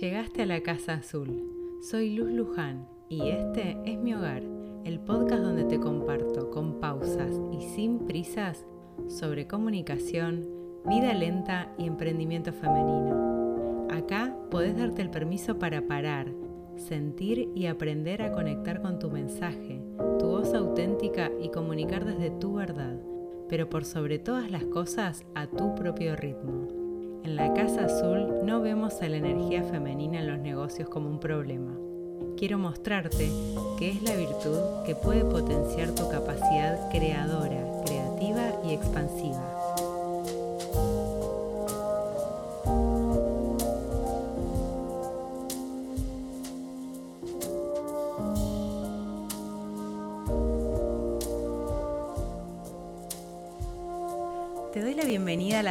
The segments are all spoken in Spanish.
Llegaste a la Casa Azul. Soy Luz Luján y este es mi hogar, el podcast donde te comparto con pausas y sin prisas sobre comunicación, vida lenta y emprendimiento femenino. Acá podés darte el permiso para parar, sentir y aprender a conectar con tu mensaje, tu voz auténtica y comunicar desde tu verdad, pero por sobre todas las cosas a tu propio ritmo. En la Casa Azul no vemos a la energía femenina en los negocios como un problema. Quiero mostrarte que es la virtud que puede potenciar tu capacidad creadora, creativa y expansiva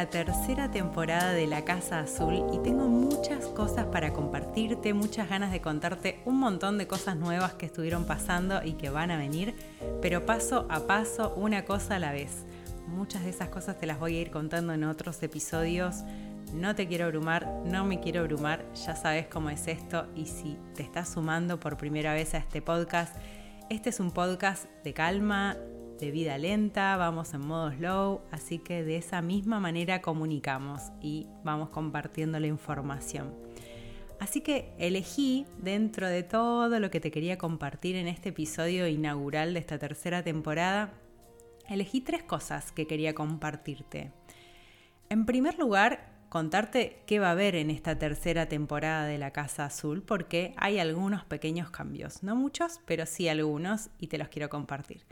la tercera temporada de La Casa Azul y tengo muchas cosas para compartirte, muchas ganas de contarte un montón de cosas nuevas que estuvieron pasando y que van a venir, pero paso a paso, una cosa a la vez. Muchas de esas cosas te las voy a ir contando en otros episodios. No te quiero abrumar, no me quiero abrumar, ya sabes cómo es esto y si te estás sumando por primera vez a este podcast, este es un podcast de calma, de vida lenta, vamos en modo slow, así que de esa misma manera comunicamos y vamos compartiendo la información. Así que elegí dentro de todo lo que te quería compartir en este episodio inaugural de esta tercera temporada, elegí tres cosas que quería compartirte. En primer lugar, contarte qué va a haber en esta tercera temporada de La Casa Azul, porque hay algunos pequeños cambios, no muchos, pero sí algunos, y te los quiero compartir.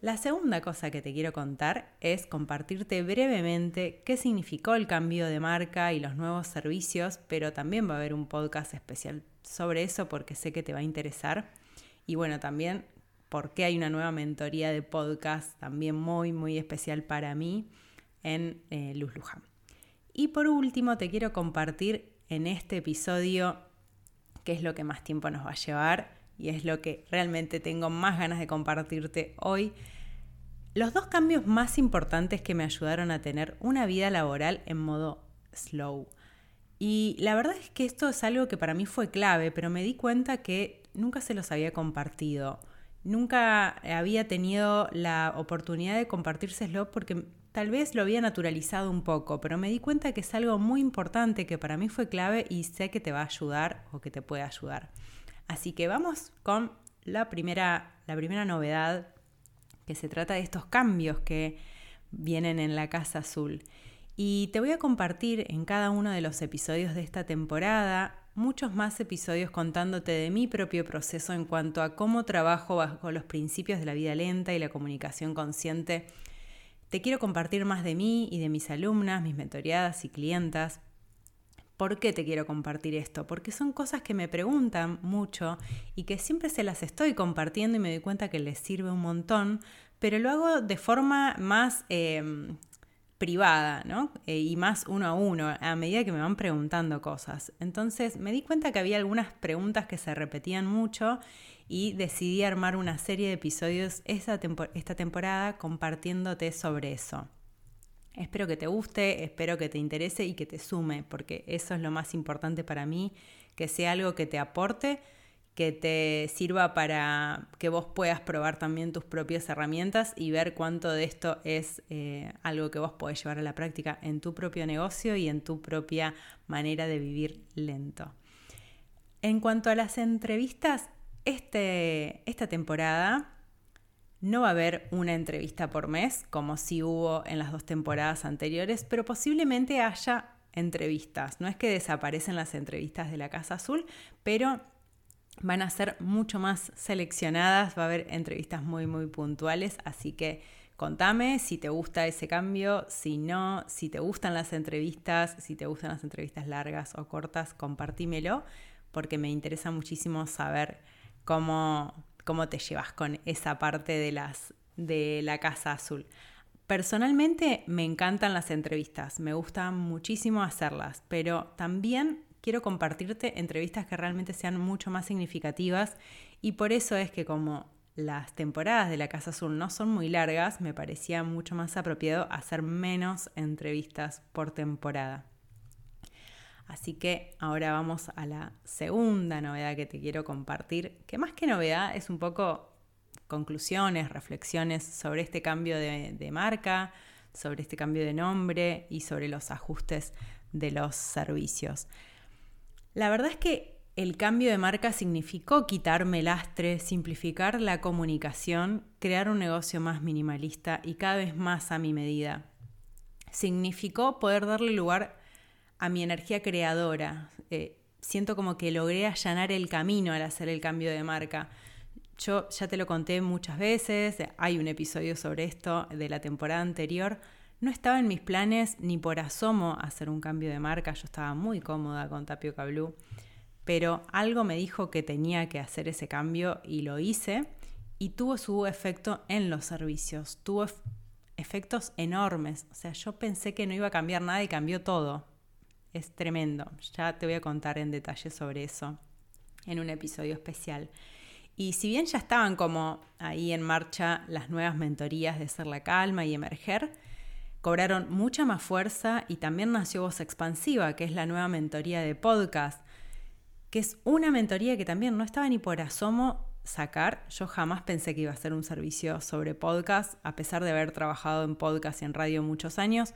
La segunda cosa que te quiero contar es compartirte brevemente qué significó el cambio de marca y los nuevos servicios, pero también va a haber un podcast especial sobre eso porque sé que te va a interesar. Y bueno, también por qué hay una nueva mentoría de podcast también muy, muy especial para mí en eh, Luz Luján. Y por último, te quiero compartir en este episodio qué es lo que más tiempo nos va a llevar y es lo que realmente tengo más ganas de compartirte hoy. Los dos cambios más importantes que me ayudaron a tener una vida laboral en modo slow. Y la verdad es que esto es algo que para mí fue clave, pero me di cuenta que nunca se los había compartido. Nunca había tenido la oportunidad de compartírselo porque tal vez lo había naturalizado un poco, pero me di cuenta que es algo muy importante que para mí fue clave y sé que te va a ayudar o que te puede ayudar. Así que vamos con la primera, la primera novedad, que se trata de estos cambios que vienen en la Casa Azul. Y te voy a compartir en cada uno de los episodios de esta temporada muchos más episodios contándote de mi propio proceso en cuanto a cómo trabajo bajo los principios de la vida lenta y la comunicación consciente. Te quiero compartir más de mí y de mis alumnas, mis mentoreadas y clientas, ¿Por qué te quiero compartir esto? Porque son cosas que me preguntan mucho y que siempre se las estoy compartiendo y me doy cuenta que les sirve un montón, pero lo hago de forma más em, privada, ¿no? Eh, y más uno a uno, a medida que me van preguntando cosas. Entonces me di cuenta que había algunas preguntas que se repetían mucho y decidí armar una serie de episodios esta temporada compartiéndote sobre eso. Espero que te guste, espero que te interese y que te sume, porque eso es lo más importante para mí, que sea algo que te aporte, que te sirva para que vos puedas probar también tus propias herramientas y ver cuánto de esto es eh, algo que vos podés llevar a la práctica en tu propio negocio y en tu propia manera de vivir lento. En cuanto a las entrevistas, este, esta temporada no va a haber una entrevista por mes, como si hubo en las dos temporadas anteriores, pero posiblemente haya entrevistas. No es que desaparecen las entrevistas de la Casa Azul, pero van a ser mucho más seleccionadas, va a haber entrevistas muy, muy puntuales, así que contame si te gusta ese cambio, si no, si te gustan las entrevistas, si te gustan las entrevistas largas o cortas, compartímelo, porque me interesa muchísimo saber cómo, cómo te llevas con esa parte de, las, de la Casa Azul. Personalmente me encantan las entrevistas, me gusta muchísimo hacerlas, pero también quiero compartirte entrevistas que realmente sean mucho más significativas y por eso es que como las temporadas de la Casa Azul no son muy largas, me parecía mucho más apropiado hacer menos entrevistas por temporada. Así que ahora vamos a la segunda novedad que te quiero compartir, que más que novedad es un poco conclusiones, reflexiones sobre este cambio de, marca, sobre este cambio de nombre y sobre los ajustes de los servicios. La verdad es que el cambio de marca significó quitarme lastre, simplificar la comunicación, crear un negocio más minimalista y cada vez más a mi medida. Significó poder darle lugar a mi energía creadora. Eh, siento como que logré allanar el camino al hacer el cambio de marca. Yo ya te lo conté muchas veces, hay un episodio sobre esto de la temporada anterior. No estaba en mis planes ni por asomo hacer un cambio de marca, yo estaba muy cómoda con Tapioca Blue pero algo me dijo que tenía que hacer ese cambio y lo hice y tuvo su efecto en los servicios, tuvo efectos enormes, o sea, yo pensé que no iba a cambiar nada y cambió todo. Es tremendo, ya te voy a contar en detalle sobre eso en un episodio especial. Y si bien ya estaban como ahí en marcha las nuevas mentorías de Ser la Calma y Emerger, cobraron mucha más fuerza y también nació Voz Expansiva, que es la nueva mentoría de podcast, que es una mentoría que también no estaba ni por asomo sacar. Yo jamás pensé que iba a ser un servicio sobre podcast, a pesar de haber trabajado en podcast y en radio muchos años,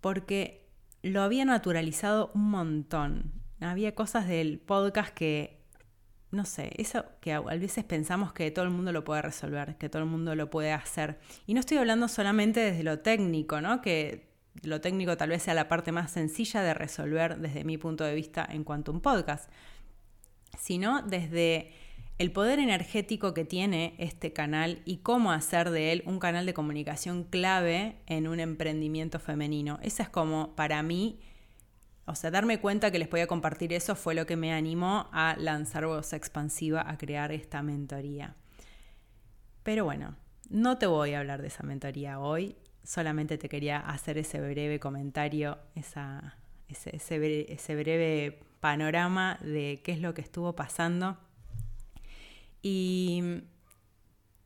porque lo había naturalizado un montón. Había cosas del podcast que, no sé, eso que a veces pensamos que todo el mundo lo puede resolver, que todo el mundo lo puede hacer. Y no estoy hablando solamente desde lo técnico, ¿no? Que lo técnico tal vez sea la parte más sencilla de resolver desde mi punto de vista en cuanto a un podcast, sino desde el poder energético que tiene este canal y cómo hacer de él un canal de comunicación clave en un emprendimiento femenino. Esa es como para mí, o sea, darme cuenta que les voy a compartir eso fue lo que me animó a lanzar Voz Expansiva, a crear esta mentoría. Pero bueno, no te voy a hablar de esa mentoría hoy, solamente te quería hacer ese breve comentario, ese, breve panorama de qué es lo que estuvo pasando. Y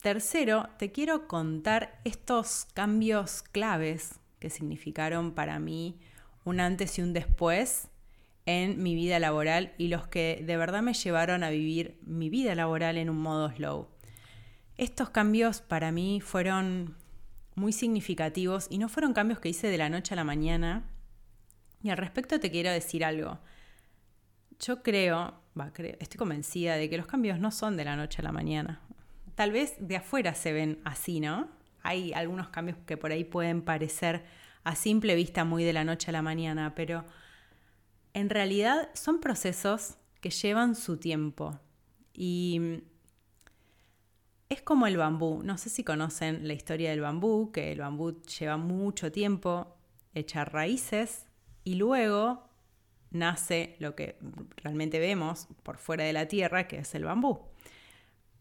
tercero, te quiero contar estos cambios claves que significaron para mí un antes y un después en mi vida laboral y los que de verdad me llevaron a vivir mi vida laboral en un modo slow. Estos cambios para mí fueron muy significativos y no fueron cambios que hice de la noche a la mañana. Y al respecto te quiero decir algo. Yo creo, estoy convencida de que los cambios no son de la noche a la mañana. Tal vez de afuera se ven así, ¿no? Hay algunos cambios que por ahí pueden parecer a simple vista muy de la noche a la mañana, pero en realidad son procesos que llevan su tiempo. Y es como el bambú. No sé si conocen la historia del bambú, que el bambú lleva mucho tiempo echar raíces y luego nace lo que realmente vemos por fuera de la tierra, que es el bambú.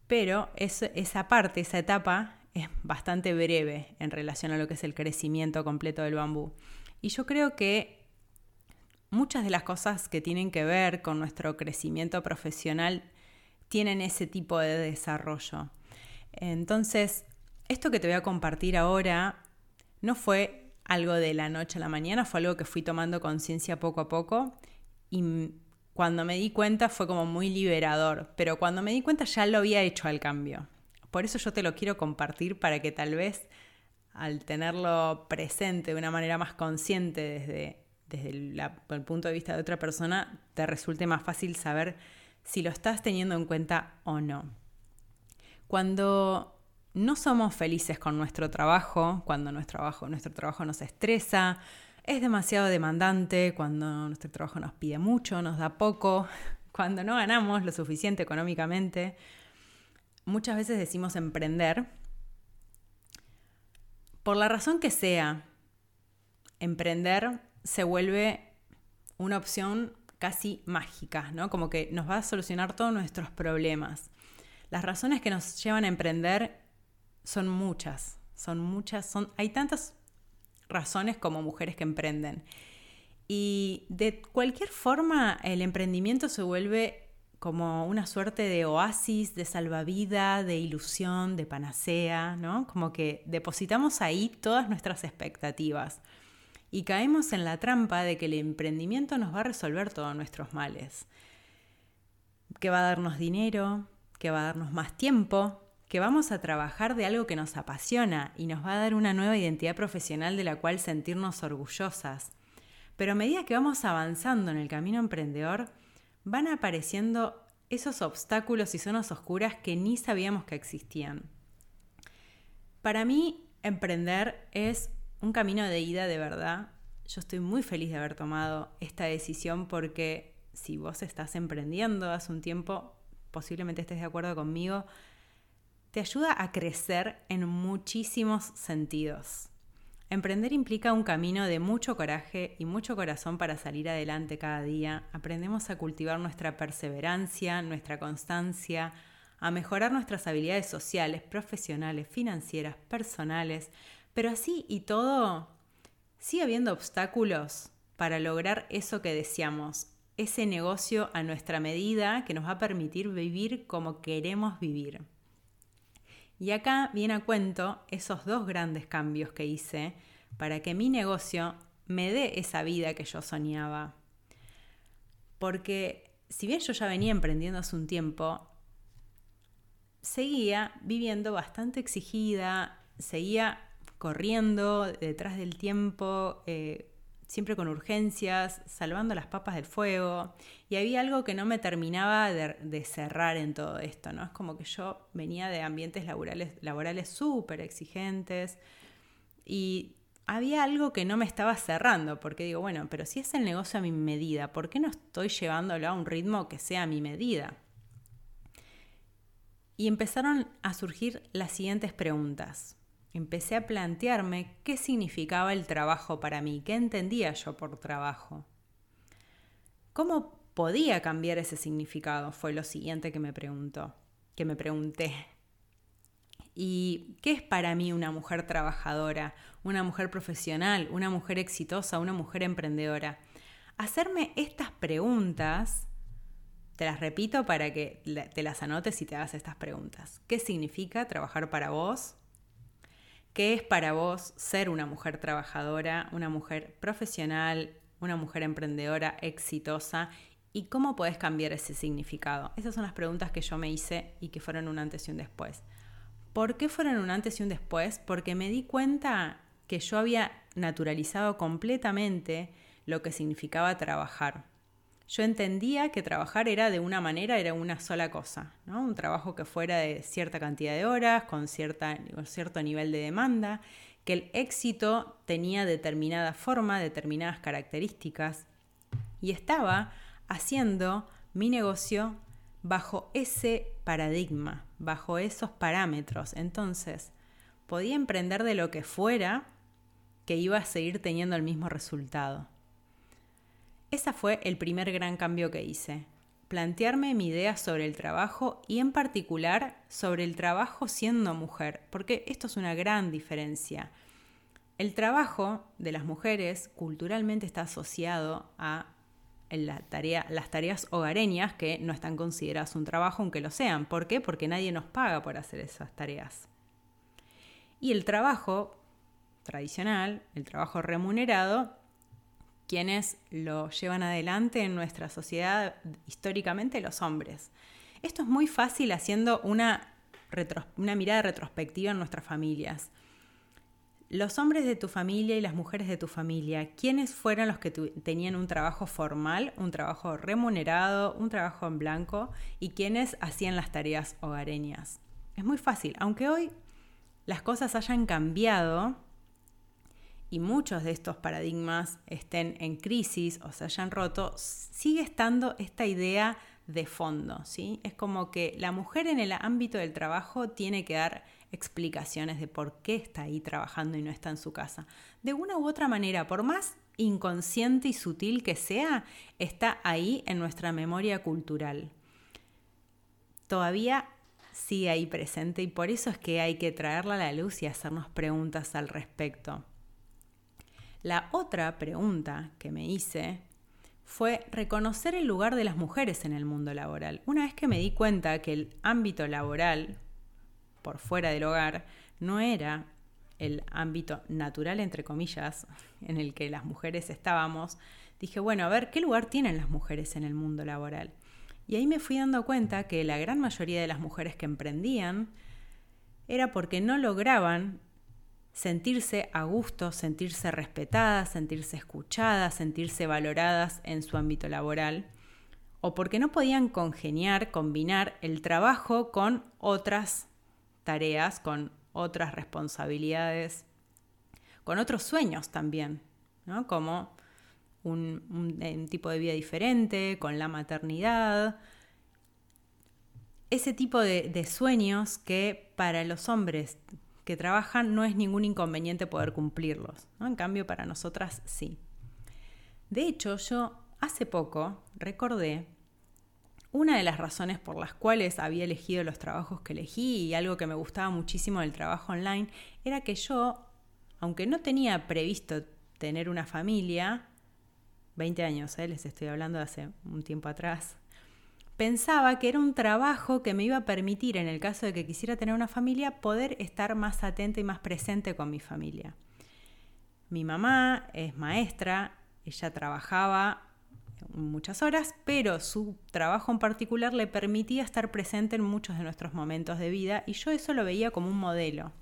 Pero esa parte, esa etapa, es bastante breve en relación a lo que es el crecimiento completo del bambú. Y yo creo que muchas de las cosas que tienen que ver con nuestro crecimiento profesional tienen ese tipo de desarrollo. Entonces, esto que te voy a compartir ahora no fue algo de la noche a la mañana, fue algo que fui tomando conciencia poco a poco y cuando me di cuenta fue como muy liberador, pero cuando me di cuenta ya lo había hecho al cambio. Por eso yo te lo quiero compartir para que tal vez al tenerlo presente de una manera más consciente desde, desde el punto de vista de otra persona, te resulte más fácil saber si lo estás teniendo en cuenta o no. Cuando no somos felices con nuestro trabajo, cuando nuestro trabajo, nuestro trabajo nos estresa, es demasiado demandante, cuando nuestro trabajo nos pide mucho, nos da poco, cuando no ganamos lo suficiente económicamente, muchas veces decimos emprender. Por la razón que sea, emprender se vuelve una opción casi mágica, ¿no? Como que nos va a solucionar todos nuestros problemas. Las razones que nos llevan a emprender son muchas, son muchas, son, hay tantas razones como mujeres que emprenden. Y de cualquier forma, el emprendimiento se vuelve como una suerte de oasis, de salvavidas, de ilusión, de panacea, ¿no? Como que depositamos ahí todas nuestras expectativas. y caemos en la trampa de que el emprendimiento nos va a resolver todos nuestros males, que va a darnos dinero, que va a darnos más tiempo, que vamos a trabajar de algo que nos apasiona y nos va a dar una nueva identidad profesional de la cual sentirnos orgullosas. Pero a medida que vamos avanzando en el camino emprendedor, van apareciendo esos obstáculos y zonas oscuras que ni sabíamos que existían. Para mí, emprender es un camino de ida de verdad. Yo estoy muy feliz de haber tomado esta decisión porque si vos estás emprendiendo hace un tiempo, posiblemente estés de acuerdo conmigo, te ayuda a crecer en muchísimos sentidos. Emprender implica un camino de mucho coraje y mucho corazón para salir adelante cada día. Aprendemos a cultivar nuestra perseverancia, nuestra constancia, a mejorar nuestras habilidades sociales, profesionales, financieras, personales, pero así y todo, sigue habiendo obstáculos para lograr eso que deseamos, ese negocio a nuestra medida que nos va a permitir vivir como queremos vivir. Y acá viene a cuento esos dos grandes cambios que hice para que mi negocio me dé esa vida que yo soñaba. Porque si bien yo ya venía emprendiendo hace un tiempo, seguía viviendo bastante exigida, seguía corriendo detrás del tiempo, eh, siempre con urgencias, salvando las papas del fuego. Y había algo que no me terminaba de, cerrar en todo esto, ¿no? Es como que yo venía de ambientes laborales, laborales súper exigentes y había algo que no me estaba cerrando, porque digo, bueno, pero si es el negocio a mi medida, ¿por qué no estoy llevándolo a un ritmo que sea a mi medida? Y empezaron a surgir las siguientes preguntas. Empecé a plantearme qué significaba el trabajo para mí, qué entendía yo por trabajo. ¿Cómo podía cambiar ese significado? Fue lo siguiente que me preguntó, que me pregunté. ¿Y qué es para mí una mujer trabajadora, una mujer profesional, una mujer exitosa, una mujer emprendedora? Hacerme estas preguntas te las repito para que te las anotes y te hagas estas preguntas. ¿Qué significa trabajar para vos? ¿Qué es para vos ser una mujer trabajadora, una mujer profesional, una mujer emprendedora exitosa? ¿Y cómo podés cambiar ese significado? Esas son las preguntas que yo me hice y que fueron un antes y un después. ¿Por qué fueron un antes y un después? Porque me di cuenta que yo había naturalizado completamente lo que significaba trabajar yo entendía que trabajar era de una manera, era una sola cosa, ¿no? un trabajo que fuera de cierta cantidad de horas, con, cierta, cierto nivel de demanda, que el éxito tenía determinada forma, determinadas características, y estaba haciendo mi negocio bajo ese paradigma, bajo esos parámetros. Entonces, podía emprender de lo que fuera que iba a seguir teniendo el mismo resultado. Ese fue el primer gran cambio que hice. Plantearme mi idea sobre el trabajo y en particular sobre el trabajo siendo mujer, porque esto es una gran diferencia. El trabajo de las mujeres culturalmente está asociado a las tareas hogareñas que no están consideradas un trabajo aunque lo sean. ¿Por qué? Porque nadie nos paga por hacer esas tareas. Y el trabajo tradicional, el trabajo remunerado, quienes lo llevan adelante en nuestra sociedad históricamente los hombres. Esto es muy fácil haciendo una, mirada retrospectiva en nuestras familias. Los hombres de tu familia y las mujeres de tu familia, ¿quiénes fueron los que tenían un trabajo formal, un trabajo remunerado, un trabajo en blanco y quiénes hacían las tareas hogareñas? Es muy fácil, aunque hoy las cosas hayan cambiado, y muchos de estos paradigmas estén en crisis o se hayan roto, sigue estando esta idea de fondo, ¿sí? Es como que la mujer en el ámbito del trabajo tiene que dar explicaciones de por qué está ahí trabajando y no está en su casa. De una u otra manera, por más inconsciente y sutil que sea, está ahí en nuestra memoria cultural. Todavía sigue ahí presente y por eso es que hay que traerla a la luz y hacernos preguntas al respecto. La otra pregunta que me hice fue reconocer el lugar de las mujeres en el mundo laboral. Una vez que me di cuenta que el ámbito laboral, por fuera del hogar, no era el ámbito natural, entre comillas, en el que las mujeres estábamos, dije, bueno, a ver, ¿qué lugar tienen las mujeres en el mundo laboral? Y ahí me fui dando cuenta que la gran mayoría de las mujeres que emprendían era porque no lograban sentirse a gusto, sentirse respetadas, sentirse escuchadas, sentirse valoradas en su ámbito laboral, o porque no podían congeniar, combinar el trabajo con otras tareas, con otras responsabilidades, con otros sueños también, ¿no? como un, tipo de vida diferente, con la maternidad, ese tipo de, sueños que para los hombres que trabajan no es ningún inconveniente poder cumplirlos. En cambio, para nosotras sí. De hecho, yo hace poco recordé una de las razones por las cuales había elegido los trabajos que elegí y algo que me gustaba muchísimo del trabajo online era que yo, aunque no tenía previsto tener una familia, 20 años, ¿eh? les estoy hablando de hace un tiempo atrás, pensaba que era un trabajo que me iba a permitir, en el caso de que quisiera tener una familia, poder estar más atenta y más presente con mi familia. Mi mamá es maestra, ella trabajaba muchas horas, pero su trabajo en particular le permitía estar presente en muchos de nuestros momentos de vida y yo eso lo veía como un modelo.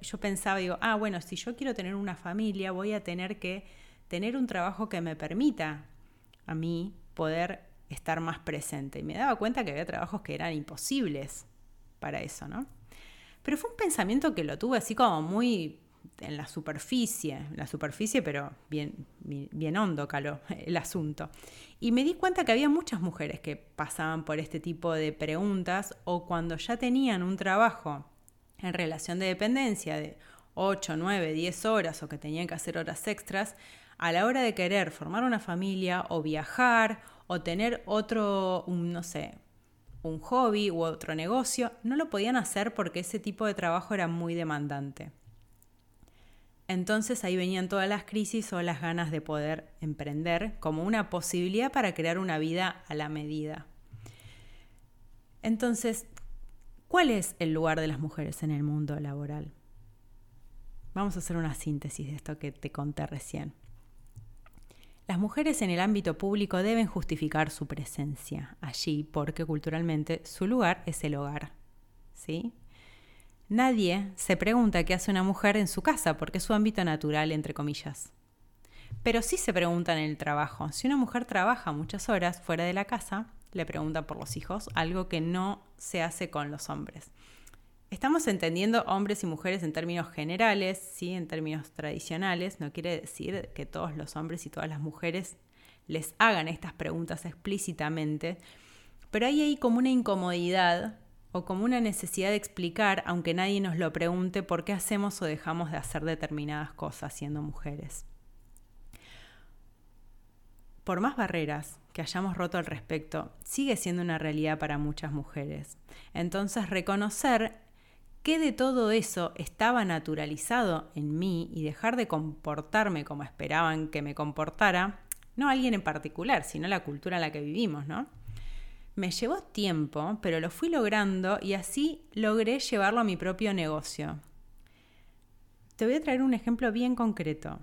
Yo pensaba, digo, ah, bueno, si yo quiero tener una familia, voy a tener que tener un trabajo que me permita a mí poder estar más presente. Y me daba cuenta que había trabajos que eran imposibles para eso, ¿no? Pero fue un pensamiento que lo tuve así como muy en la superficie, en la superficie, pero bien, bien hondo caló el asunto. Y me di cuenta que había muchas mujeres que pasaban por este tipo de preguntas o cuando ya tenían un trabajo en relación de dependencia de 8, 9, 10 horas o que tenían que hacer horas extras, a la hora de querer formar una familia o viajar o tener otro, no sé, un hobby u otro negocio, no lo podían hacer porque ese tipo de trabajo era muy demandante. Entonces ahí venían todas las crisis o las ganas de poder emprender como una posibilidad para crear una vida a la medida. Entonces, ¿cuál es el lugar de las mujeres en el mundo laboral? Vamos a hacer una síntesis de esto que te conté recién. Las mujeres en el ámbito público deben justificar su presencia allí porque culturalmente su lugar es el hogar. ¿Sí? Nadie se pregunta qué hace una mujer en su casa, porque es su ámbito natural, entre comillas. Pero sí se preguntan en el trabajo. Si una mujer trabaja muchas horas fuera de la casa, le preguntan por los hijos, algo que no se hace con los hombres. Estamos entendiendo hombres y mujeres en términos generales, ¿sí? en términos tradicionales. No quiere decir que todos los hombres y todas las mujeres les hagan estas preguntas explícitamente, pero hay ahí como una incomodidad o como una necesidad de explicar, aunque nadie nos lo pregunte, por qué hacemos o dejamos de hacer determinadas cosas siendo mujeres. Por más barreras que hayamos roto al respecto, sigue siendo una realidad para muchas mujeres. Entonces, reconocer de todo eso estaba naturalizado en mí y dejar de comportarme como esperaban que me comportara, no alguien en particular, sino la cultura en la que vivimos, ¿no? Me llevó tiempo, pero lo fui logrando y así logré llevarlo a mi propio negocio. Te voy a traer un ejemplo bien concreto.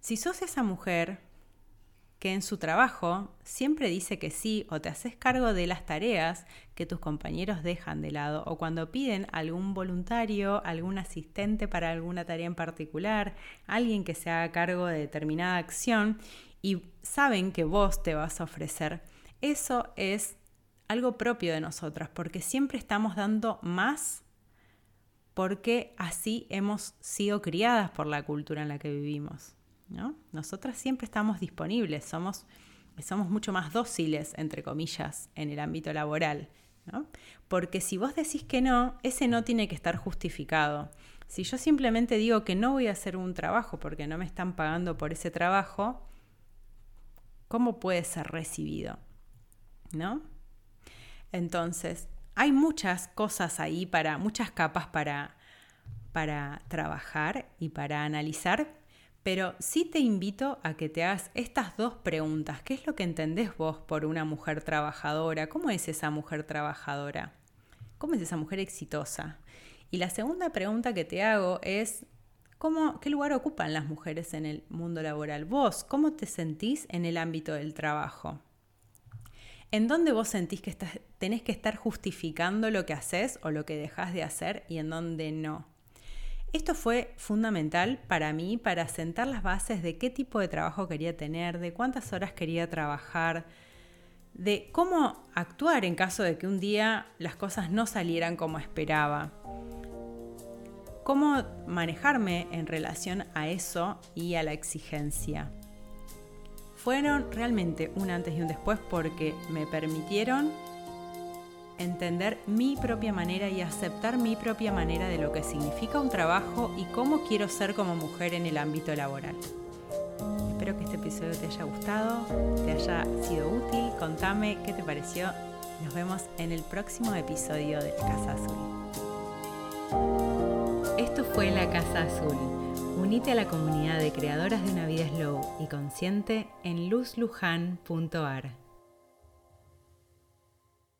Si sos esa mujer que en su trabajo siempre dice que sí o te haces cargo de las tareas que tus compañeros dejan de lado o cuando piden algún voluntario, algún asistente para alguna tarea en particular, alguien que se haga cargo de determinada acción y saben que vos te vas a ofrecer eso es algo propio de nosotras, porque siempre estamos dando más porque así hemos sido criadas por la cultura en la que vivimos. ¿No? Nosotras siempre estamos disponibles, somos, somos mucho más dóciles, entre comillas, en el ámbito laboral. ¿no? Porque si vos decís que no, ese no tiene que estar justificado. Si yo simplemente digo que no voy a hacer un trabajo porque no me están pagando por ese trabajo, ¿cómo puede ser recibido? ¿no? Entonces, hay muchas cosas ahí para, muchas capas para, para trabajar y para analizar, pero sí te invito a que te hagas estas dos preguntas. ¿Qué es lo que entendés vos por una mujer trabajadora? ¿Cómo es esa mujer trabajadora? ¿Cómo es esa mujer exitosa? Y la segunda pregunta que te hago es, ¿cómo, ¿qué lugar ocupan las mujeres en el mundo laboral? Vos, ¿cómo te sentís en el ámbito del trabajo? ¿En dónde vos sentís que tenés que estar justificando lo que haces o lo que dejas de hacer y en dónde no? Esto fue fundamental para mí para sentar las bases de qué tipo de trabajo quería tener, de cuántas horas quería trabajar, de cómo actuar en caso de que un día las cosas no salieran como esperaba. Cómo manejarme en relación a eso y a la exigencia. Fueron realmente un antes y un después porque me permitieron entender mi propia manera y aceptar mi propia manera de lo que significa un trabajo y cómo quiero ser como mujer en el ámbito laboral. Espero que este episodio te haya gustado, te haya sido útil. Contame qué te pareció. Nos vemos en el próximo episodio de Casa Azul. Esto fue La Casa Azul. Unite a la comunidad de creadoras de una vida slow y consciente en luzlujan.ar.